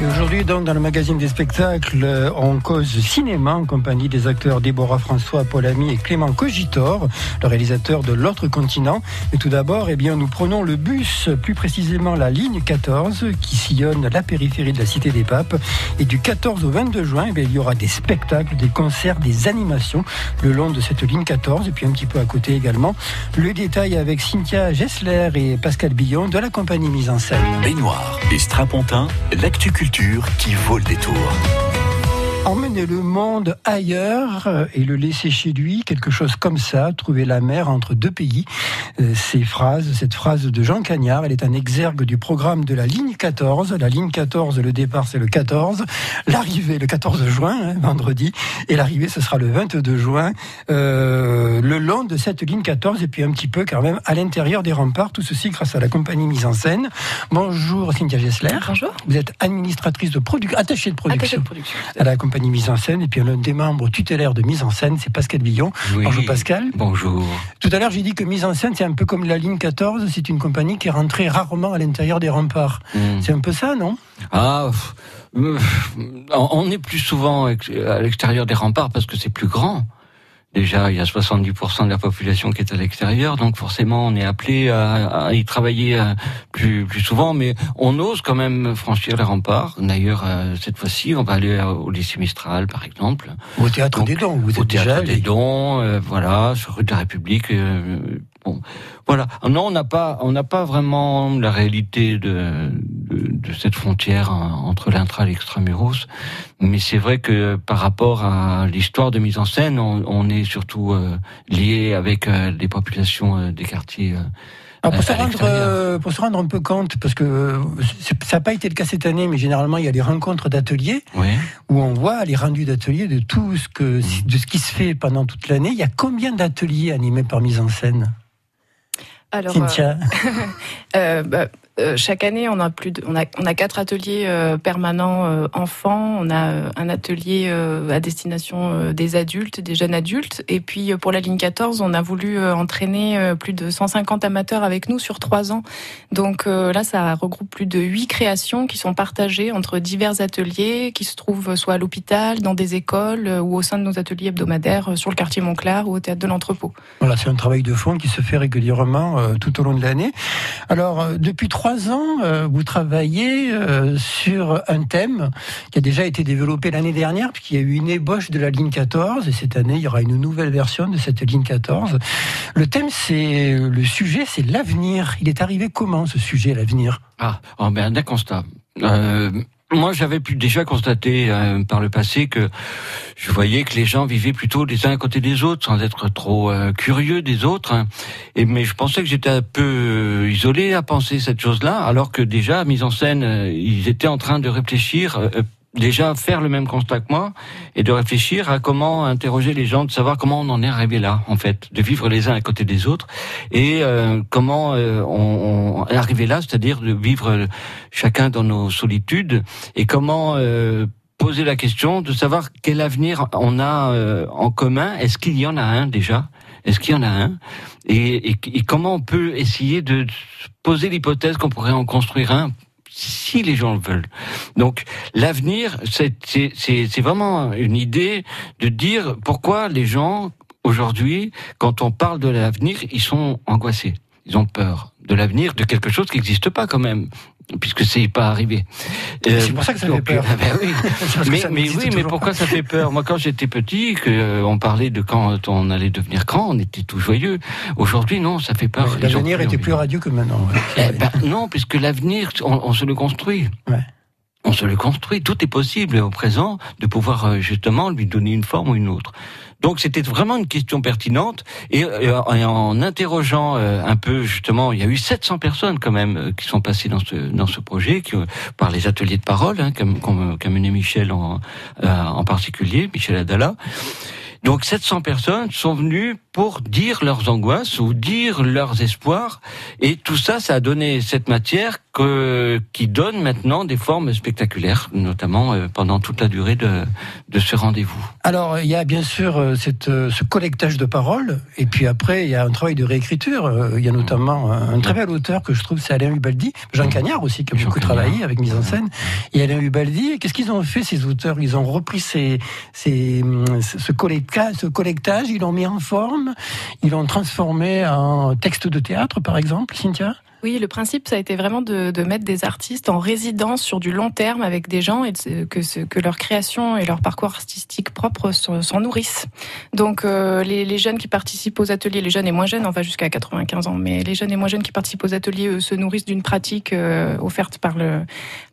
Et aujourd'hui, donc, dans le magazine des spectacles, euh, on cause cinéma en compagnie des acteurs Déborah François, Paul Ami et Clément Cogitor, le réalisateur de L'autre continent. Mais tout d'abord, eh bien, nous prenons le bus, plus précisément la ligne 14, qui sillonne la périphérie de la Cité des Papes. Et du 14 au 22 juin, eh bien, il y aura des spectacles, des concerts, des animations le long de cette ligne 14, et puis un petit peu à côté également. Le détail avec Cynthia Gessler et Pascal Billon de la compagnie mise en scène. Baignoire et strapontin, l'actu qui vaut le détour. Emmener le monde ailleurs euh, et le laisser chez lui, quelque chose comme ça, trouver la mer entre deux pays. Euh, ces phrases, cette phrase de Jean Cagnard, elle est un exergue du programme de la ligne 14. La ligne 14, le départ c'est le 14, l'arrivée le 14 juin, hein, vendredi, et l'arrivée ce sera le 22 juin, euh, le long de cette ligne 14 et puis un petit peu quand même à l'intérieur des remparts. Tout ceci grâce à la compagnie mise en scène. Bonjour Cynthia Gessler. Bonjour. Vous êtes administratrice de production, attachée de production, Attachée de production. à la compagnie mise en scène. Et puis l'un des membres tutélaires de mise en scène, c'est Pascal Billon. Oui. Bonjour Pascal. Bonjour. Tout à l'heure, j'ai dit que mise en scène, c'est un peu comme la ligne 14. C'est une compagnie qui est rentrée rarement à l'intérieur des remparts. Mm. C'est un peu ça, non? Ah, euh, on est plus souvent à l'extérieur des remparts parce que c'est plus grand. Déjà, il y a 70% de la population qui est à l'extérieur, donc forcément, on est appelé à, à y travailler euh, plus, plus souvent, mais on ose quand même franchir les remparts. D'ailleurs, euh, cette fois-ci, on va aller au lycée Mistral, par exemple. Au théâtre Donc, des dons, vous au êtes déjà théâtre des dons, euh, voilà, sur rue de la République. euh, bon, voilà. Non, on n'a pas, on n'a pas vraiment la réalité de, de, de cette frontière hein, entre l'intra et l'extramuros. Mais c'est vrai que par rapport à l'histoire de mise en scène, on, on est surtout euh, lié avec euh, les populations euh, des quartiers. euh, Alors, pour, à se rendre, pour se rendre un peu compte, parce que ça n'a pas été le cas cette année, mais généralement il y a des rencontres d'ateliers oui. où on voit les rendus d'ateliers de tout ce que de ce qui se fait pendant toute l'année. Il y a combien d'ateliers animés par mise en scène? Alors, Cynthia. euh, bah, euh, chaque année, on a plus de, on a, on a quatre ateliers euh, permanents euh, enfants. On a un atelier à destination des adultes, des jeunes adultes. Et puis pour la ligne 14, on a voulu entraîner plus de 150 amateurs avec nous sur trois ans. Donc là, ça regroupe plus de huit créations qui sont partagées entre divers ateliers qui se trouvent soit à l'hôpital, dans des écoles ou au sein de nos ateliers hebdomadaires sur le quartier Montclar ou au théâtre de l'entrepôt. Voilà, c'est un travail de fond qui se fait régulièrement tout au long de l'année. Alors, depuis trois ans, euh, vous travaillez euh, sur un thème qui a déjà été développé l'année dernière, puisqu'il y a eu une ébauche de la ligne 14, et cette année, il y aura une nouvelle version de cette ligne 14. Le thème, c'est le sujet, c'est l'avenir. Il est arrivé comment ce sujet, l'avenir? Ah, oh ben, d'un constat. Euh, moi, j'avais pu déjà constater euh, par le passé que je voyais que les gens vivaient plutôt les uns à côté des autres, sans être trop euh, curieux des autres. hein. Et mais je pensais que j'étais un peu euh, isolé à penser cette chose-là, alors que déjà, mise en scène, euh, ils étaient en train de réfléchir. Déjà faire le même constat que moi et de réfléchir à comment interroger les gens, de savoir comment on en est arrivé là, en fait, de vivre les uns à côté des autres et euh, comment euh, on, on est arrivé là, c'est-à-dire de vivre euh, chacun dans nos solitudes et comment euh, poser la question de savoir quel avenir on a euh, en commun. Est-ce qu'il y en a un déjà? Est-ce qu'il y en a un? Et, et, et comment on peut essayer de se poser l'hypothèse qu'on pourrait en construire un si les gens le veulent. Donc l'avenir, c'est vraiment une idée de dire pourquoi les gens aujourd'hui, quand on parle de l'avenir, ils sont angoissés, ils ont peur de l'avenir, de quelque chose qui n'existe pas quand même, puisque c'est pas arrivé. Euh, C'est pour ça que ça fait peur. ah ben oui. Mais, oui, mais pourquoi ça fait peur? Moi, quand j'étais petit, que euh, on parlait de quand on allait devenir grand, on était tout joyeux. Aujourd'hui, non, ça fait peur. Ouais, L'avenir était plus radieux que maintenant. ouais. Eh ben, non, puisque l'avenir, on, on se le construit. Ouais. On se le construit. Tout est possible au présent de pouvoir euh, justement lui donner une forme ou une autre. Donc c'était vraiment une question pertinente et, euh, et en interrogeant euh, un peu justement, il y a eu 700 personnes quand même euh, qui sont passées dans ce dans ce projet, qui, par les ateliers de parole, hein, qu'a mené Michel en en particulier, Michel Adala. Donc 700 personnes sont venues pour dire leurs angoisses ou dire leurs espoirs. Et tout ça, ça a donné cette matière que, qui donne maintenant des formes spectaculaires, notamment euh, pendant toute la durée de, de ce rendez-vous. Alors, il y a bien sûr euh, cette, euh, ce collectage de paroles, et puis après, il y a un travail de réécriture. Il y a notamment un très bel auteur que je trouve, c'est Alain Hubaldi, Jean Cagnard aussi, qui a beaucoup travaillé avec mise en scène, et Alain Hubaldi. Qu'est-ce qu'ils ont fait, ces auteurs? Ils ont repris ces, ces, ce, collectage, ce collectage, ils l'ont mis en forme, ils l'ont transformé en texte de théâtre, par exemple, Cynthia? Oui, le principe, ça a été vraiment de, de, mettre des artistes en résidence sur du long terme avec des gens et que, ce, que leur création et leur parcours artistique propre s'en nourrissent. Donc, euh, les, les, jeunes qui participent aux ateliers, les jeunes et moins jeunes, on va jusqu'à 95 ans, mais les jeunes et moins jeunes qui participent aux ateliers se nourrissent d'une pratique euh, offerte par le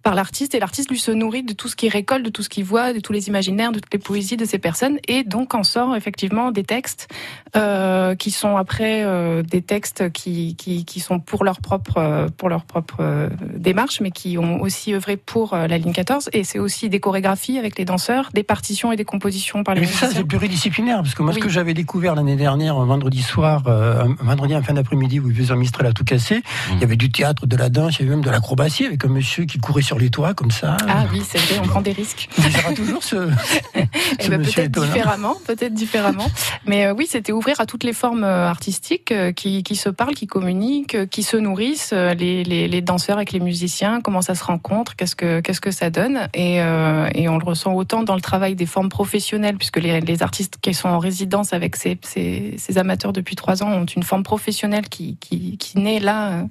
par l'artiste et l'artiste lui se nourrit de tout ce qu'il récolte, de tout ce qu'il voit, de tous les imaginaires, de toutes les poésies de ces personnes et donc en sort effectivement des textes euh, qui sont après euh, des textes qui, qui, qui sont pour leur propre euh, pour leur propre euh, démarche, mais qui ont aussi œuvré pour euh, la ligne 14. Et c'est aussi des chorégraphies avec les danseurs, des partitions et des compositions par les mais ça, c'est pluridisciplinaire, parce que moi, ce que j'avais découvert l'année dernière, un vendredi soir, un vendredi en fin d'après-midi, où il faisait un Mistral à tout casser, il y avait du théâtre, de la danse, il y avait même de l'acrobatie avec un monsieur qui courait sur les toits comme ça. Ah oui, c'est vrai, on prend des risques. Il y aura toujours ce, ce ben, peut-être différemment, peut-être différemment. Mais oui, c'était ouvrir à toutes les formes artistiques qui, qui se parlent, qui communiquent, qui se nourrissent euh, les, danseurs avec les musiciens, comment ça se rencontre, qu'est-ce que qu'est-ce que ça donne, et, euh, et, on le ressent autant dans le travail des formes professionnelles, puisque les, artistes qui sont en résidence avec ces, ces, amateurs depuis trois ans ont une forme professionnelle qui, qui, qui naît là euh,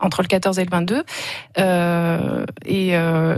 entre le 14 et le 22, euh, et,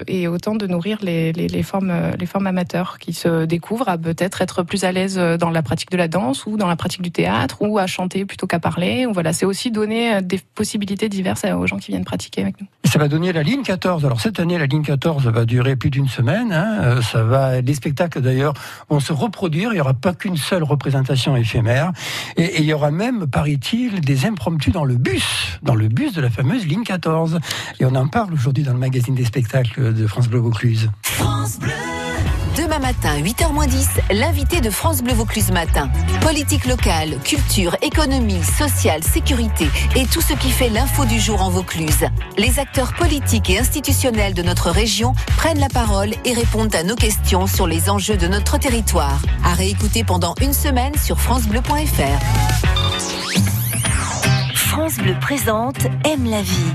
et, autant de nourrir les, les, formes les formes amateurs qui se découvrent à peut-être être plus à l'aise dans la pratique de la danse ou dans la pratique du théâtre ou à chanter plutôt qu'à parler. Voilà, c'est aussi donner des possibilités diverses aux gens qui viennent pratiquer avec nous. ça va donner la ligne 14. Alors cette année, la ligne 14 va durer plus d'une semaine. Hein. Euh, ça va, les spectacles d'ailleurs vont se reproduire. Il n'y aura pas qu'une seule représentation éphémère. Et, il y aura même, paraît-il, des impromptus dans le bus, dans le bus de la fameuse ligne 14. Et on en parle aujourd'hui dans le magazine des spectacles de France Bleu Vaucluse. France Bleu Demain matin, 8h10, l'invité de France Bleu Vaucluse Matin. Politique locale, culture, économie, sociale, sécurité et tout ce qui fait l'info du jour en Vaucluse. Les acteurs politiques et institutionnels de notre région prennent la parole et répondent à nos questions sur les enjeux de notre territoire. À réécouter pendant une semaine sur francebleu.fr. France Bleu présente Aime la vie,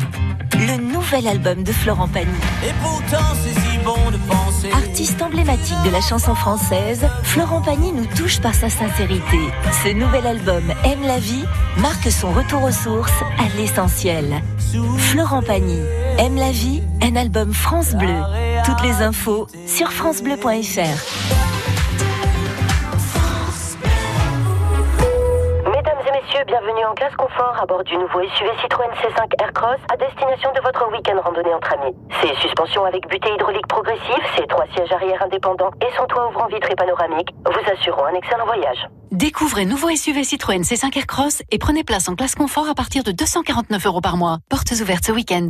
le nouvel album de Florent Pagny. Et pourtant, c'est si bon de penser. Artiste emblématique de la chanson française, Florent Pagny nous touche par sa sincérité. Ce nouvel album Aime la vie marque son retour aux sources, à l'essentiel. Florent Pagny, Aime la vie, un album France Bleu. Toutes les infos sur francebleu.fr. en classe confort à bord du nouveau SUV Citroën C5 Aircross à destination de votre week-end randonnée entre amis. Ses suspensions avec butée hydraulique progressive, ses trois sièges arrière indépendants et son toit ouvrant vitré panoramique vous assureront un excellent voyage. Découvrez nouveau SUV Citroën C5 Aircross et prenez place en classe confort à partir de 249 euros par mois. Portes ouvertes ce week-end.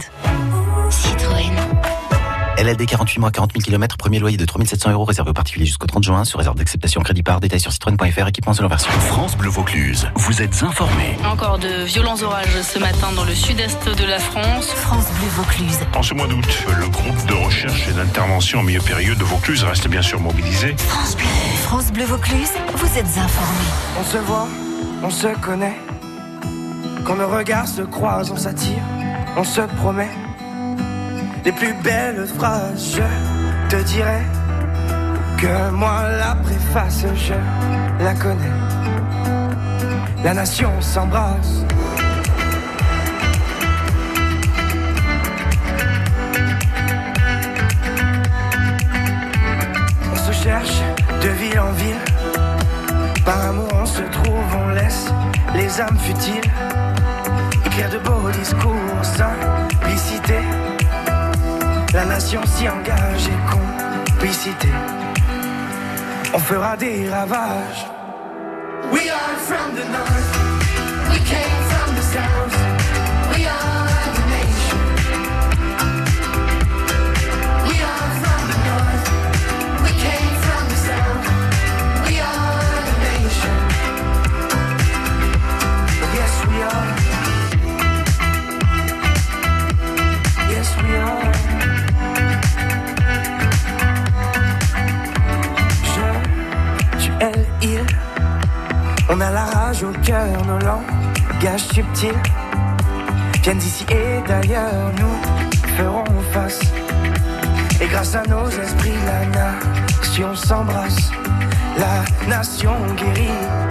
LLD 48 mois, 40 000 km, premier loyer de 3700 euros réservé aux particuliers jusqu'au 30 juin, sur réserve d'acceptation crédit par détail sur citroën.fr, équipement selon version. France Bleu Vaucluse, vous êtes informés. Encore de violents orages ce matin dans le sud-est de la France. France Bleu Vaucluse. En ce mois d'août, le groupe de recherche et d'intervention en milieu période de Vaucluse reste bien sûr mobilisé. France Bleu. France Bleu Vaucluse, vous êtes informés. On se voit, on se connaît. Quand nos regards se croisent, on s'attire, on se promet les plus belles phrases. Je te dirai que moi la préface, je la connais. La nation s'embrasse. On se cherche de ville en ville. Par amour on se trouve, on laisse les âmes futiles écrire de beaux discours, simplicité. La nation s'y engage et complicité. On fera des ravages. We are from the north. We came from the south. D'ici et d'ailleurs, nous ferons face. Et grâce à nos esprits, la nation s'embrasse, la nation guérit.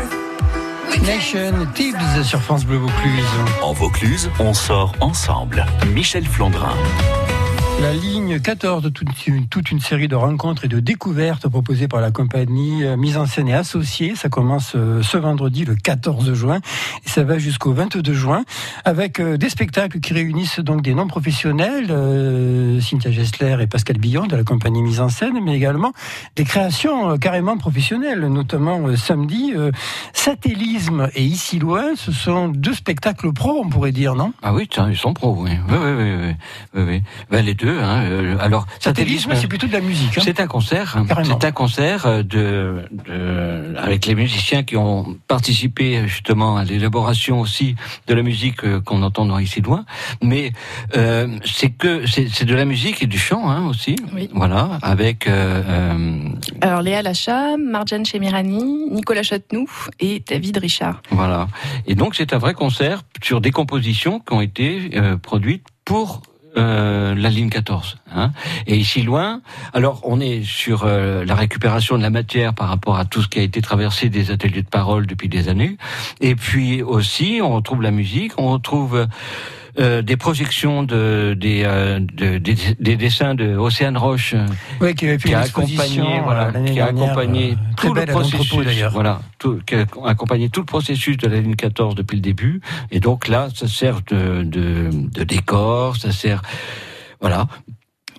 Nation Tibbs sur France Bleu Vaucluse. En Vaucluse, on sort ensemble. Michel Flandrin. La ligne 14 de toute une, toute une série de rencontres et de découvertes proposées par la compagnie euh, mise en scène et associée. Ça commence euh, ce vendredi le 14 juin et ça va jusqu'au 22 juin avec euh, des spectacles qui réunissent donc des non professionnels, euh, Cynthia Gessler et Pascal Billon de la compagnie mise en scène, mais également des créations carrément professionnelles, notamment samedi, euh, Satellisme et Ici Loin. Ce sont deux spectacles pro, on pourrait dire, non? Ah oui, ils sont oui. Oui, oui, oui. oui, oui, oui. Ben, les deux. Hein. euh, Alors, Satellisme, c'est plutôt de la musique. hein. C'est un concert. hein. C'est un concert euh, de, de- avec les musiciens qui ont participé justement à l'élaboration aussi de la musique euh, qu'on entend dans ici loin. Mais euh, c'est que c'est de la musique et du chant hein, aussi. Oui. Voilà, avec euh, euh, Alors Léa Lacha, Marjane Chemirani, Nicolas Chatenoux et David Richard. Voilà. Et donc c'est un vrai concert sur des compositions qui ont été euh, produites pour euh, la ligne 14. Hein. Et ici loin, alors on est sur euh, la récupération de la matière par rapport à tout ce qui a été traversé des ateliers de parole depuis des années. Et puis aussi, on retrouve la musique, on retrouve euh, des projections de, des, euh, de- des, des dessins de Océane Roche euh, Oui, qui avait qui a accompagné, voilà, euh, l'année qui a dernière, accompagné euh, tout le processus, d'ailleurs. voilà, tout, qui a accompagné tout le processus de la ligne 14 depuis le début. Et donc là, ça sert de, de, de décor, ça sert, voilà,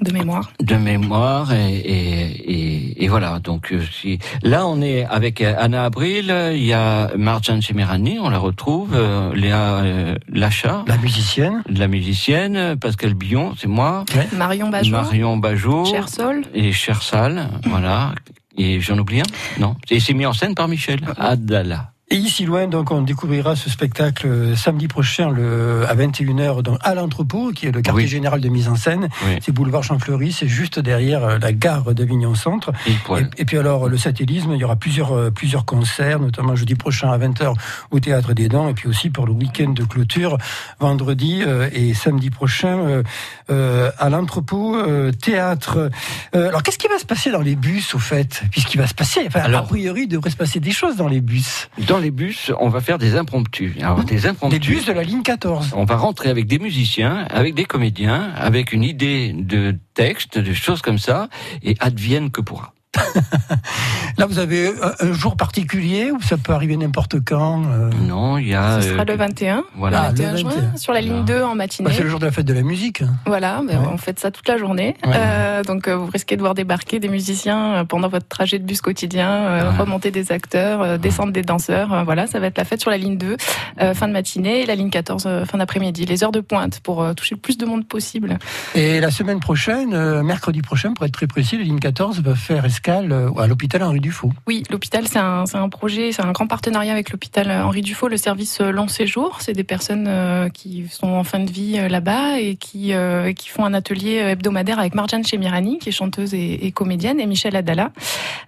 de mémoire. de mémoire et, et, et, et voilà. Donc euh, si là on est avec euh, Anna Abril, il y a Marjan Chemirani, on la retrouve, euh, Léa euh, Lacha, La musicienne. la musicienne, Pascal Billon, c'est moi, Marion Bajot, Marion Bajot, Cher Sol. et Chersal, voilà. Et j'en oublie un Non. Et c'est mis en scène par Michel Adala. Et ici loin, donc, on découvrira ce spectacle euh, samedi prochain le, à 21h donc, à l'entrepôt, qui est le quartier Oui. général de mise en scène. Oui. C'est boulevard Champfleury, c'est juste derrière euh, la gare d'Avignon Centre. Poil. Et, et puis alors, le satellisme, il y aura plusieurs, euh, plusieurs concerts, notamment jeudi prochain à 20h au Théâtre des Dents, et puis aussi pour le week-end de clôture, vendredi euh, et samedi prochain euh, euh, à l'entrepôt euh, théâtre. Euh, alors, qu'est-ce qui va se passer dans les bus, au fait? Puisqu'il va se passer, enfin, Alors- a priori, il devrait se passer des choses dans les bus. Dans les bus, on va faire des impromptus. Alors, des Des impromptus. bus de la ligne 14. On va rentrer avec des musiciens, avec des comédiens, avec une idée de texte, de choses comme ça, et advienne que pourra. Là, vous avez un, un jour particulier où ça peut arriver n'importe quand euh, Non, il y a. Ce sera euh, le 21, Voilà. Ah, le le 21 juin, 21. sur la ligne Voilà. 2 en matinée. bah, C'est le jour de la fête de la musique. Voilà, ben, Ouais. on fait ça toute la journée. Ouais. Euh, donc euh, vous risquez de voir débarquer des musiciens euh, pendant votre trajet de bus quotidien, euh, Ouais. remonter des acteurs, euh, descendre des danseurs. Euh, voilà, ça va être la fête sur la ligne 2, euh, fin de matinée, et la ligne 14, euh, fin d'après-midi. Les heures de pointe pour euh, toucher le plus de monde possible. Et la semaine prochaine, euh, mercredi prochain, pour être très précis, la ligne 14 va faire escale euh, à l'hôpital Henri Dufault. Oui, l'hôpital, c'est un, projet, c'est un grand partenariat avec l'hôpital Henri Dufault, le service euh, long séjour. C'est des personnes euh, qui sont en fin de vie là-bas et qui, qui font un atelier hebdomadaire avec Marjane Chemirani, qui est chanteuse et, comédienne, et Michel Adala.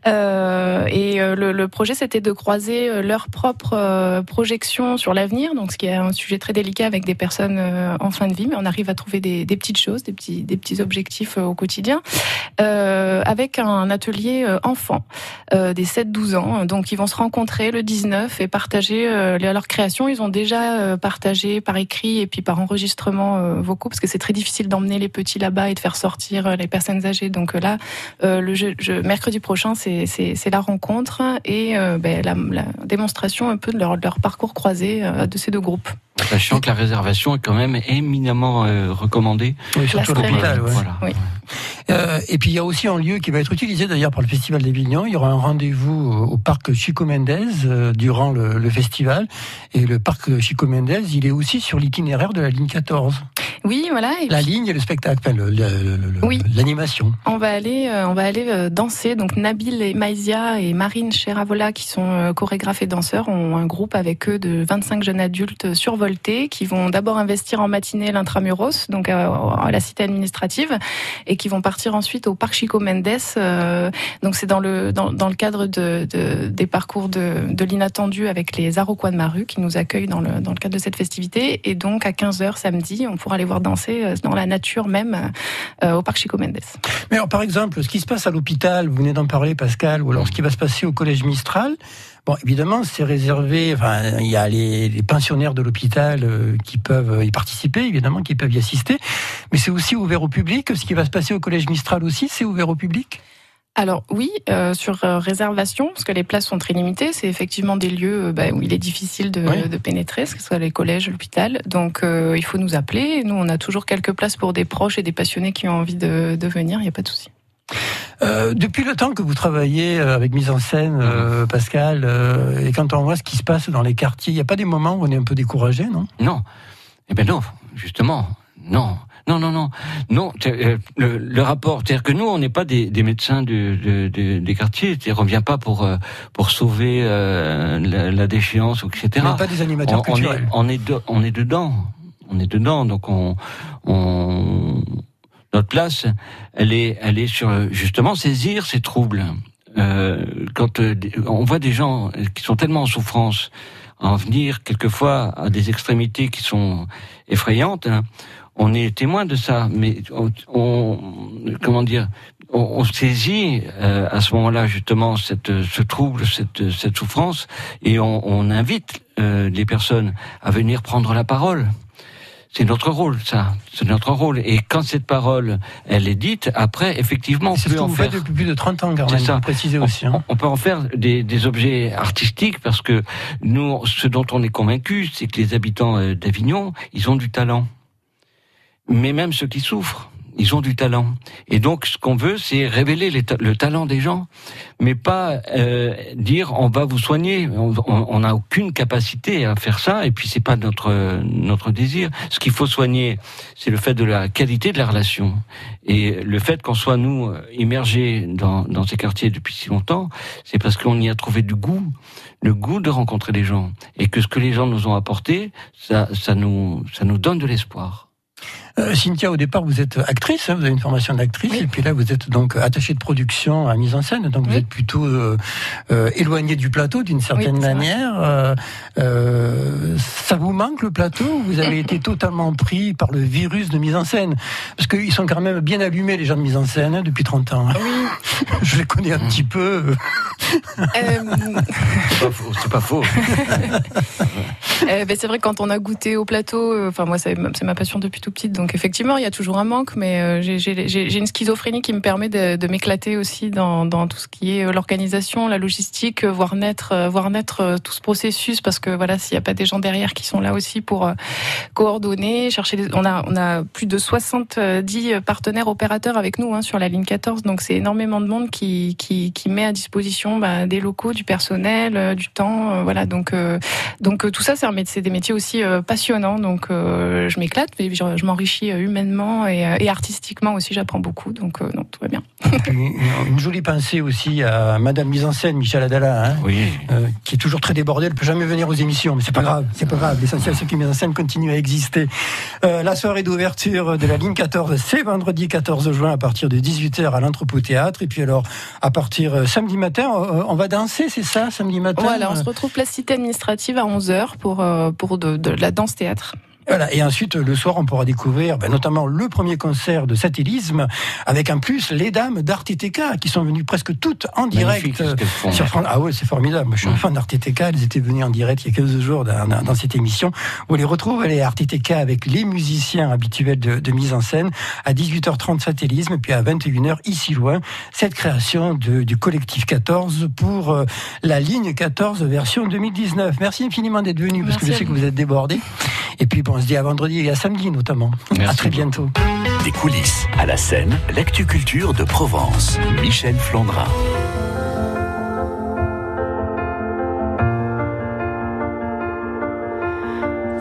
et le, projet, c'était de croiser leur propre projection sur l'avenir, donc ce qui est un sujet très délicat avec des personnes en fin de vie, mais on arrive à trouver des, des petites choses, des petits, des petits objectifs au quotidien, avec un atelier enfant des 7-12 ans. Donc ils vont se rencontrer le 19 et partager leur création. Ils ont déjà partagé par écrit et puis par enregistrement vocaux, parce que c'est très difficile d'emmener les petits là-bas et de faire sortir les personnes âgées. Donc là, le jeu, mercredi prochain, c'est la rencontre et ben, la, la, démonstration un peu de leur, leur parcours croisé de ces deux groupes. Sachant que la réservation est quand même éminemment euh, recommandée. Oui, surtout à l'hôpital. Voilà. Oui. Euh, et puis il y a aussi un lieu qui va être utilisé d'ailleurs par le Festival des Vignons. Il y aura un rendez-vous au parc Chico Mendes euh, durant le, le, festival. Et le parc Chico Mendes, il est aussi sur l'itinéraire de la ligne 14. Oui, voilà. Et la ligne et le spectacle, l'animation. Oui. On va aller, euh, on va aller euh, danser. Donc Nabil et Maïsia et Marine Cheravola, qui sont euh, chorégraphes et danseurs, ont un groupe avec eux de 25 jeunes adultes survoltés qui vont d'abord investir en matinée l'intramuros, donc à la cité administrative, et qui vont partir ensuite au parc Chico Mendes. Donc c'est dans le dans, dans, le cadre de, de des parcours de, de l'inattendu avec les Aroquois de Maru qui nous accueillent dans le dans le cadre de cette festivité. Et donc à 15 h samedi, on pourra aller voir danser euh, dans la nature même euh, au parc Chico Mendes. Mais alors, par exemple, ce qui se passe à l'hôpital, vous venez d'en parler Pascal, ou alors ce qui va se passer au collège Mistral, Bon, évidemment, c'est réservé. Enfin, il y a les, pensionnaires de l'hôpital euh, qui peuvent y participer, évidemment, qui peuvent y assister. Mais c'est aussi ouvert au public. Ce qui va se passer au collège Mistral aussi, c'est ouvert au public? Alors oui, euh, sur euh, réservation, parce que les places sont très limitées, c'est effectivement des lieux euh, bah, où il est difficile de, de, pénétrer, que ce soit les collèges, l'hôpital. Donc il faut nous appeler. Nous, on a toujours quelques places pour des proches et des passionnés qui ont envie de, de venir. Il n'y a pas de souci. depuis le temps que vous travaillez avec mise en scène, Pascal, et quand on voit ce qui se passe dans les quartiers, il n'y a pas des moments où on est un peu découragé, non? Non. Eh bien non, justement, non. Non, non, non, non. Euh, le, le rapport, c'est-à-dire que nous, on n'est pas des, des médecins de, de, de, des quartiers. On ne vient pas pour euh, pour sauver euh, la, la, déchéance, etc. On n'est pas des animateurs on, culturels. On est, on est, on est dedans. On est dedans. Donc on, on notre place, elle est, elle est sur justement saisir ces troubles. Euh, quand on voit des gens qui sont tellement en souffrance, en venir quelquefois à des extrémités qui sont effrayantes. Hein, on est témoin de ça, mais on, comment dire, on, saisit euh, à ce moment-là justement cette, ce trouble, cette, cette souffrance, et on, on invite euh, les personnes à venir prendre la parole. C'est notre rôle, ça. C'est notre rôle. Et quand cette parole, elle est dite, après, effectivement, on peut en faire. depuis plus de 30 ans, C'est ça. Préciser aussi. Hein. On, peut en faire des, des, objets artistiques parce que nous, ce dont on est convaincu, c'est que les habitants euh, d'Avignon, ils ont du talent mais même ceux qui souffrent, ils ont du talent. Et donc, ce qu'on veut, c'est révéler le talent des gens, mais pas euh, dire on va vous soigner. On n'a aucune capacité à faire ça, et puis c'est pas notre notre désir. Ce qu'il faut soigner, c'est le fait de la qualité de la relation et le fait qu'on soit nous immergés dans dans ces quartiers depuis si longtemps, c'est parce qu'on y a trouvé du goût, le goût de rencontrer les gens, et que ce que les gens nous ont apporté, ça ça nous ça nous donne de l'espoir. Euh, Cynthia, au départ, vous êtes actrice, hein, vous avez une formation d'actrice, et puis là, vous êtes donc attachée de production à mise en scène, donc vous êtes plutôt euh, euh, éloignée du plateau d'une certaine manière. Euh, euh, ça vous manque le plateau? Vous avez été totalement pris par le virus de mise en scène Parce qu'ils sont quand même bien allumés, les gens de mise en scène, hein, depuis 30 ans. Hein. Oui. Je les connais un petit peu. c'est pas faux. ben, c'est vrai quand on a goûté au plateau, enfin moi c'est ma passion depuis tout petit, donc effectivement, il y a toujours un manque, mais euh, j'ai une schizophrénie qui me permet de, m'éclater aussi dans, tout ce qui est euh, l'organisation, la logistique, euh, voir naître, voir naître tout ce processus, parce que voilà, s'il n'y a pas des gens derrière qui sont là aussi pour coordonner, chercher. Des, on a on a plus de 70 partenaires opérateurs avec nous hein, sur la ligne 14, donc c'est énormément de monde qui, met à disposition bah, des locaux, du personnel, du temps, voilà. Donc donc tout ça, c'est des métiers aussi passionnants, donc je m'éclate, je, je m'enrichis humainement et, artistiquement aussi, j'apprends beaucoup, donc non, tout va bien. une jolie pensée aussi à Madame mise en scène, Michel Adala, hein, oui. qui est toujours très débordée, elle peut jamais venir aux émissions, mais c'est pas grave, c'est pas grave. L'essentiel, c'est que mise en scène continue à exister. la soirée d'ouverture de la ligne 14, c'est vendredi 14 juin à partir de 18h à l'entrepôt théâtre, et puis alors à partir samedi matin, on va danser, c'est ça, samedi matin? Voilà, on se retrouve place cité administrative à 11h pour pour de la danse théâtre. Voilà. Et ensuite, le soir, on pourra découvrir ben, notamment le premier concert de Satellisme, avec en plus les dames d'Artétéka, qui sont venues presque toutes en direct. Euh, sur France. Ah ouais, c'est formidable. Je suis un fan d'Artétéka. Elles étaient venues en direct il y a 15 jours dans, dans cette émission. On les retrouve, les Artétéka, avec les musiciens habituels de, de, mise en scène, à 18h30 Satellisme, puis à 21h, ici loin, cette création de, du collectif 14 pour euh, la ligne 14 version 2019. Merci infiniment d'être venu, parce que je sais que vous êtes débordés. Et puis, bon, on se dit à vendredi et à samedi notamment. Merci à très bientôt. Des coulisses à la scène, l'actu-culture de Provence. Michel Flandrin.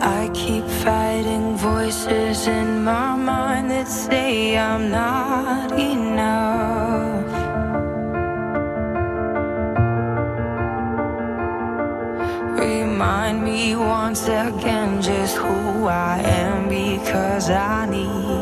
I keep fighting voices in my mind that say I'm not enough. Once again just who I am because I need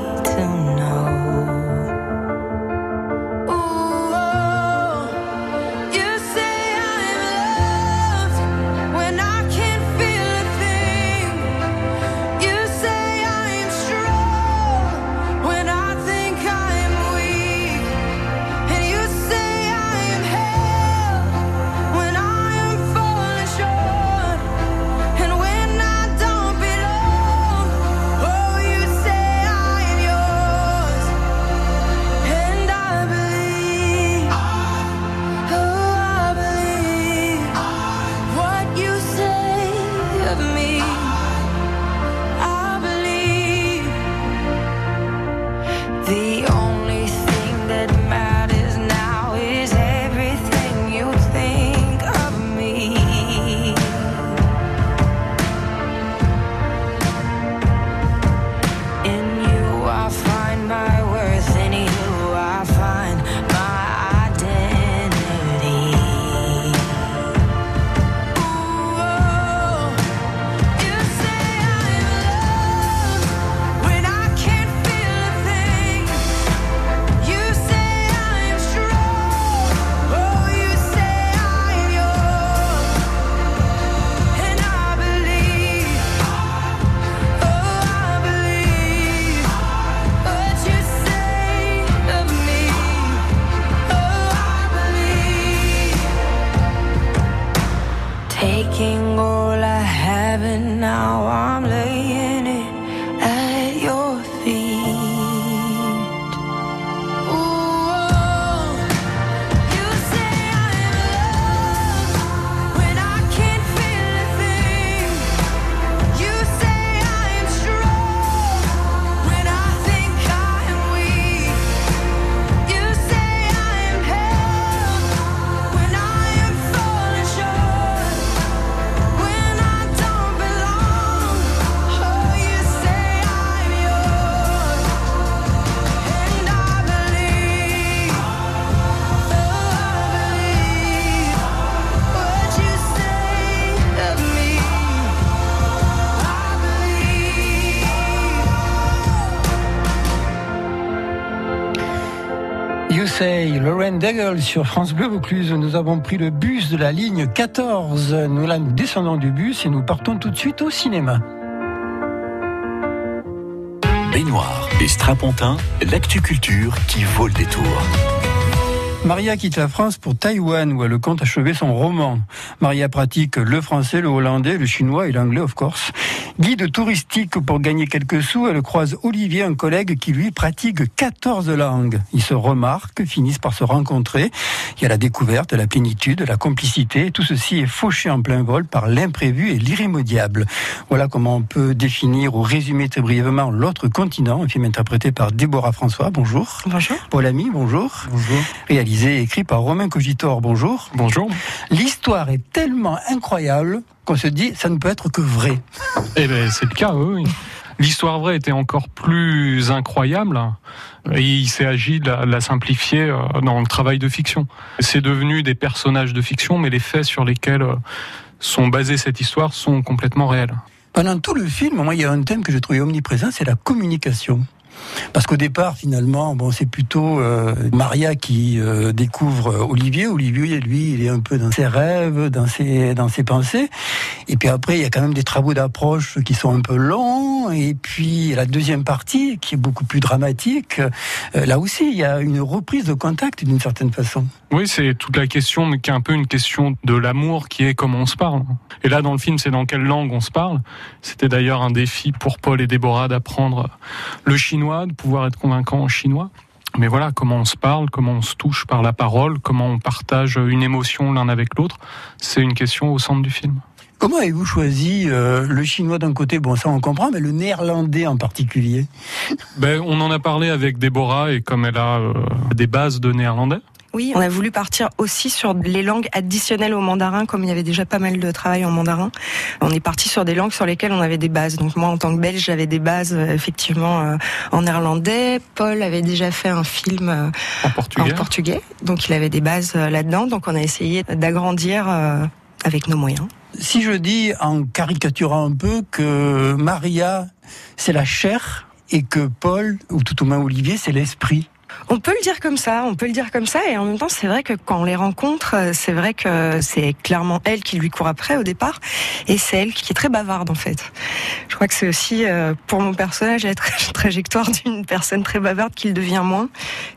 Daigle sur France Bleu Vaucluse. Nous avons pris le bus de la ligne 14. Nous là, descendons du bus et nous partons tout de suite au cinéma. Baignoire et Strapontin, l'actu-culture qui vaut le détour. Maria quitte la France pour Taïwan où elle compte achever son roman. Maria pratique le français, le hollandais, le chinois et l'anglais of course. Guide touristique pour gagner quelques sous, elle croise Olivier, un collègue qui lui pratique 14 langues. Ils se remarquent, finissent par se rencontrer. Il y a la découverte, la plénitude, la complicité. Tout ceci est fauché en plein vol par l'imprévu et l'irrémédiable. Voilà comment on peut définir ou résumer très brièvement l'autre continent, un film interprété par Déborah François. Bonjour. Bonjour. Paul Ami, bonjour. Bonjour. Réalisé réalisé et écrit par Romain Cogitor. Bonjour. Bonjour. L'histoire est tellement incroyable qu'on se dit ça ne peut être que vrai. Eh bien, c'est le cas, oui. L'histoire vraie était encore plus incroyable et il s'est agi de la, simplifier euh, dans le travail de fiction. C'est devenu des personnages de fiction, mais les faits sur lesquels euh, sont basées cette histoire sont complètement réels. Pendant tout le film, moi, il y a un thème que j'ai trouvé omniprésent, c'est la communication. Parce qu'au départ, finalement, bon, c'est plutôt euh, Maria qui euh, découvre euh, Olivier. Olivier, lui, il est un peu dans ses rêves, dans ses, dans ses pensées. Et puis après, il y a quand même des travaux d'approche qui sont un peu longs. Et puis la deuxième partie, qui est beaucoup plus dramatique, là aussi, il y a une reprise de contact d'une certaine façon. Oui, c'est toute la question, qui est un peu une question de l'amour, qui est comment on se parle. Et là, dans le film, c'est dans quelle langue on se parle. C'était d'ailleurs un défi pour Paul et Déborah d'apprendre le chinois, de pouvoir être convaincant en chinois. Mais voilà, comment on se parle, comment on se touche par la parole, comment on partage une émotion l'un avec l'autre, c'est une question au centre du film. Comment avez-vous choisi euh, le chinois d'un côté? Bon, ça on comprend, mais le néerlandais en particulier? Ben, On en a parlé avec Déborah et comme elle a euh, des bases de néerlandais, oui, on a voulu partir aussi sur les langues additionnelles au mandarin, comme il y avait déjà pas mal de travail en mandarin. On est parti sur des langues sur lesquelles on avait des bases. Donc moi, en tant que Belge, j'avais des bases euh, effectivement euh, en néerlandais. Paul avait déjà fait un film euh, en portugais. en portugais, donc il avait des bases là-dedans. Donc on a essayé d'agrandir avec nos moyens. Si je dis en caricaturant un peu que Maria, c'est la chair et que Paul, ou tout au moins Olivier, c'est l'esprit. On peut le dire comme ça, on peut le dire comme ça, et en même temps, c'est vrai que quand on les rencontre, c'est vrai que c'est clairement elle qui lui court après au départ, et c'est elle qui est très bavarde en fait. Je crois que c'est aussi euh, pour mon personnage la trajectoire d'une personne très bavarde qu'il devient moins,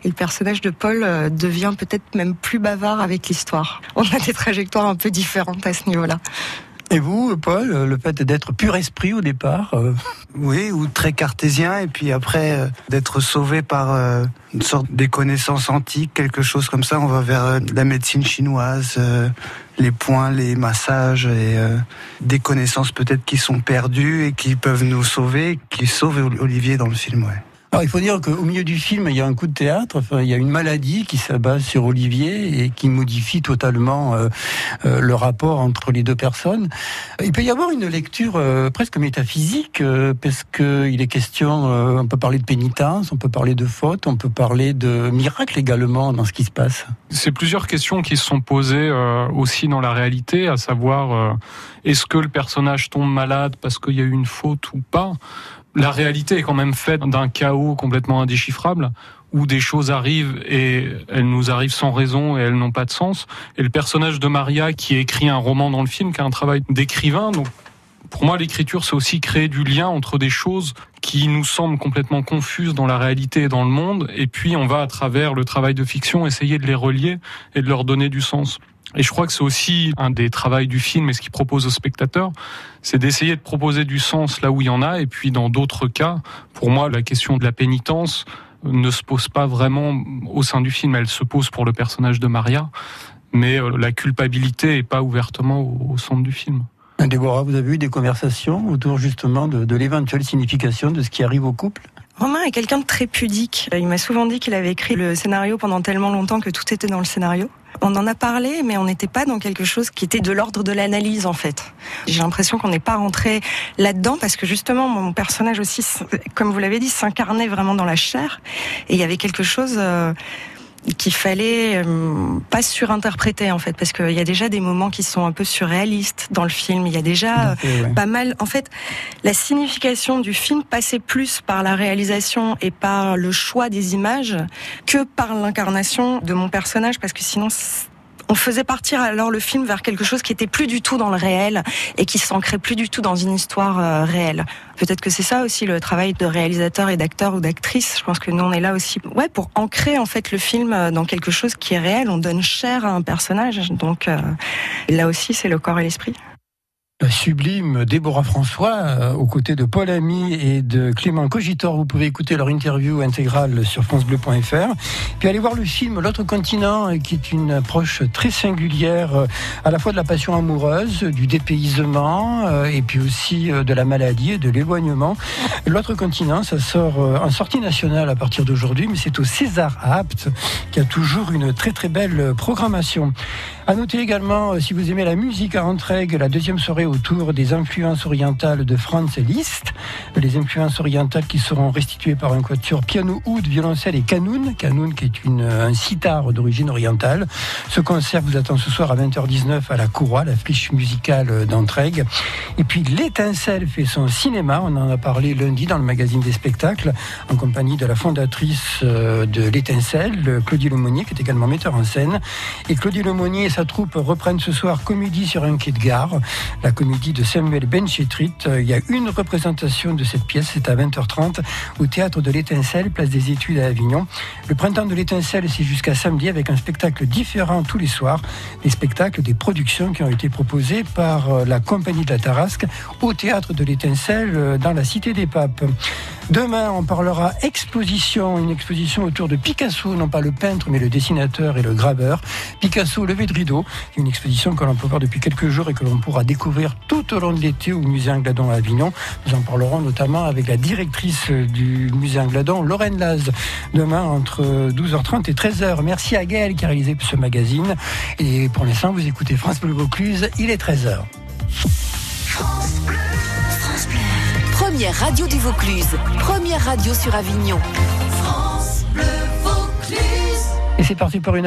et le personnage de Paul euh, devient peut-être même plus bavard avec l'histoire. On a des trajectoires un peu différentes à ce niveau-là. Et vous, Paul, le fait d'être pur esprit au départ euh, Oui, ou très cartésien, et puis après euh, d'être sauvé par euh, une sorte des connaissances antiques, quelque chose comme ça. On va vers la médecine chinoise, les points, les massages, et des connaissances peut-être qui sont perdues et qui peuvent nous sauver, qui sauvent Olivier dans le film. Ouais. Alors, il faut dire qu'au milieu du film, il y a un coup de théâtre, il y a une maladie qui s'abat sur Olivier et qui modifie totalement euh, euh, le rapport entre les deux personnes. Il peut y avoir une lecture euh, presque métaphysique, parce qu'il est question, on peut parler de pénitence, on peut parler de faute, on peut parler de miracle également dans ce qui se passe. C'est plusieurs questions qui se sont posées aussi dans la réalité, à savoir est-ce que le personnage tombe malade parce qu'il y a eu une faute ou pas? La réalité est quand même faite d'un chaos complètement indéchiffrable où des choses arrivent et elles nous arrivent sans raison et elles n'ont pas de sens. Et le personnage de Maria qui écrit un roman dans le film, qui a un travail d'écrivain, donc pour moi, l'écriture, c'est aussi créer du lien entre des choses qui nous semblent complètement confuses dans la réalité et dans le monde, et puis on va, à travers le travail de fiction, essayer de les relier et de leur donner du sens. Et je crois que c'est aussi un des travaux du film et ce qu'il propose aux spectateurs, c'est d'essayer de proposer du sens là où il y en a. Et puis dans d'autres cas, pour moi, la question de la pénitence ne se pose pas vraiment au sein du film. Elle se pose pour le personnage de Maria, mais euh, la culpabilité est pas ouvertement au, centre du film. Déborah, vous avez eu des conversations autour justement de, de l'éventuelle signification de ce qui arrive au couple? Romain est quelqu'un de très pudique. Il m'a souvent dit qu'il avait écrit le scénario pendant tellement longtemps que tout était dans le scénario. On en a parlé, mais on n'était pas dans quelque chose qui était de l'ordre de l'analyse en fait. J'ai l'impression qu'on n'est pas rentré là-dedans parce que justement mon personnage aussi, comme vous l'avez dit, s'incarnait vraiment dans la chair et il y avait quelque chose. Euh, qu'il fallait euh, pas surinterpréter en fait parce qu'il y a déjà des moments qui sont un peu surréalistes dans le film. Il y a déjà euh, pas mal en fait la signification du film passait plus par la réalisation et par le choix des images que par l'incarnation de mon personnage parce que sinon on faisait partir alors le film vers quelque chose qui était plus du tout dans le réel et qui s'ancrait plus du tout dans une histoire euh, réelle. Peut-être que c'est ça aussi le travail de réalisateur et d'acteur ou d'actrice. Je pense que nous on est là aussi, ouais, pour ancrer en fait le film euh, dans quelque chose qui est réel. On donne chair à un personnage, donc euh, là aussi c'est le corps et l'esprit. La sublime Déborah François, euh, aux côtés de Paul Ami et de Clément Cogitor. Vous pouvez écouter leur interview intégrale sur francebleu.fr. Puis aller voir le film L'autre continent, euh, qui est une approche très singulière, euh, à la fois de la passion amoureuse, du dépaysement, et puis aussi de la maladie et de l'éloignement. L'autre continent, ça sort en sortie nationale à partir d'aujourd'hui, mais c'est au César Apt, qui a toujours une très très belle programmation. À noter également, si vous aimez la musique à Entraigue, la deuxième soirée autour des influences orientales de Franz Liszt, les influences orientales qui seront restituées par un quatuor piano, oud, violoncelle et canoun, canoun qui est une, un sitar d'origine orientale. Ce concert vous attend ce soir à 20h19 à la Courroie, la fiche musicale d'Entraigue. Et puis l'étincelle fait son cinéma, on en a parlé lundi dans le magazine des spectacles, en compagnie de la fondatrice euh, de l'étincelle, Claudie Lemonnier, qui est également metteur en scène. Et Claudie Lemonnier sa troupe reprennent ce soir Comédie sur un quai de gare. La comédie de Samuel Benchetrit. Il y a une représentation de cette pièce, c'est à 20h30 au théâtre de l'Étincelle, place des études à Avignon. Le printemps de l'Étincelle, c'est jusqu'à samedi avec un spectacle différent tous les soirs. Les spectacles des productions qui ont été proposés par euh, la compagnie de la Tarasque au théâtre de l'Étincelle euh, dans la Cité des Papes. Demain, on parlera exposition, une exposition autour de Picasso, non pas le peintre, mais le dessinateur et le graveur. Picasso, levé de une exposition que l'on peut voir depuis quelques jours et que l'on pourra découvrir tout au long de l'été au musée Angladon à Avignon. Nous en parlerons notamment avec la directrice du musée Angladon, Lorraine Laz, demain entre 12h30 et 13h. Merci à Gaël qui a réalisé ce magazine. Et pour l'instant, vous écoutez France Bleu Vaucluse, il est 13h. Première radio du Vaucluse, première radio sur Avignon. France Bleu Vaucluse. Et c'est parti pour une heure.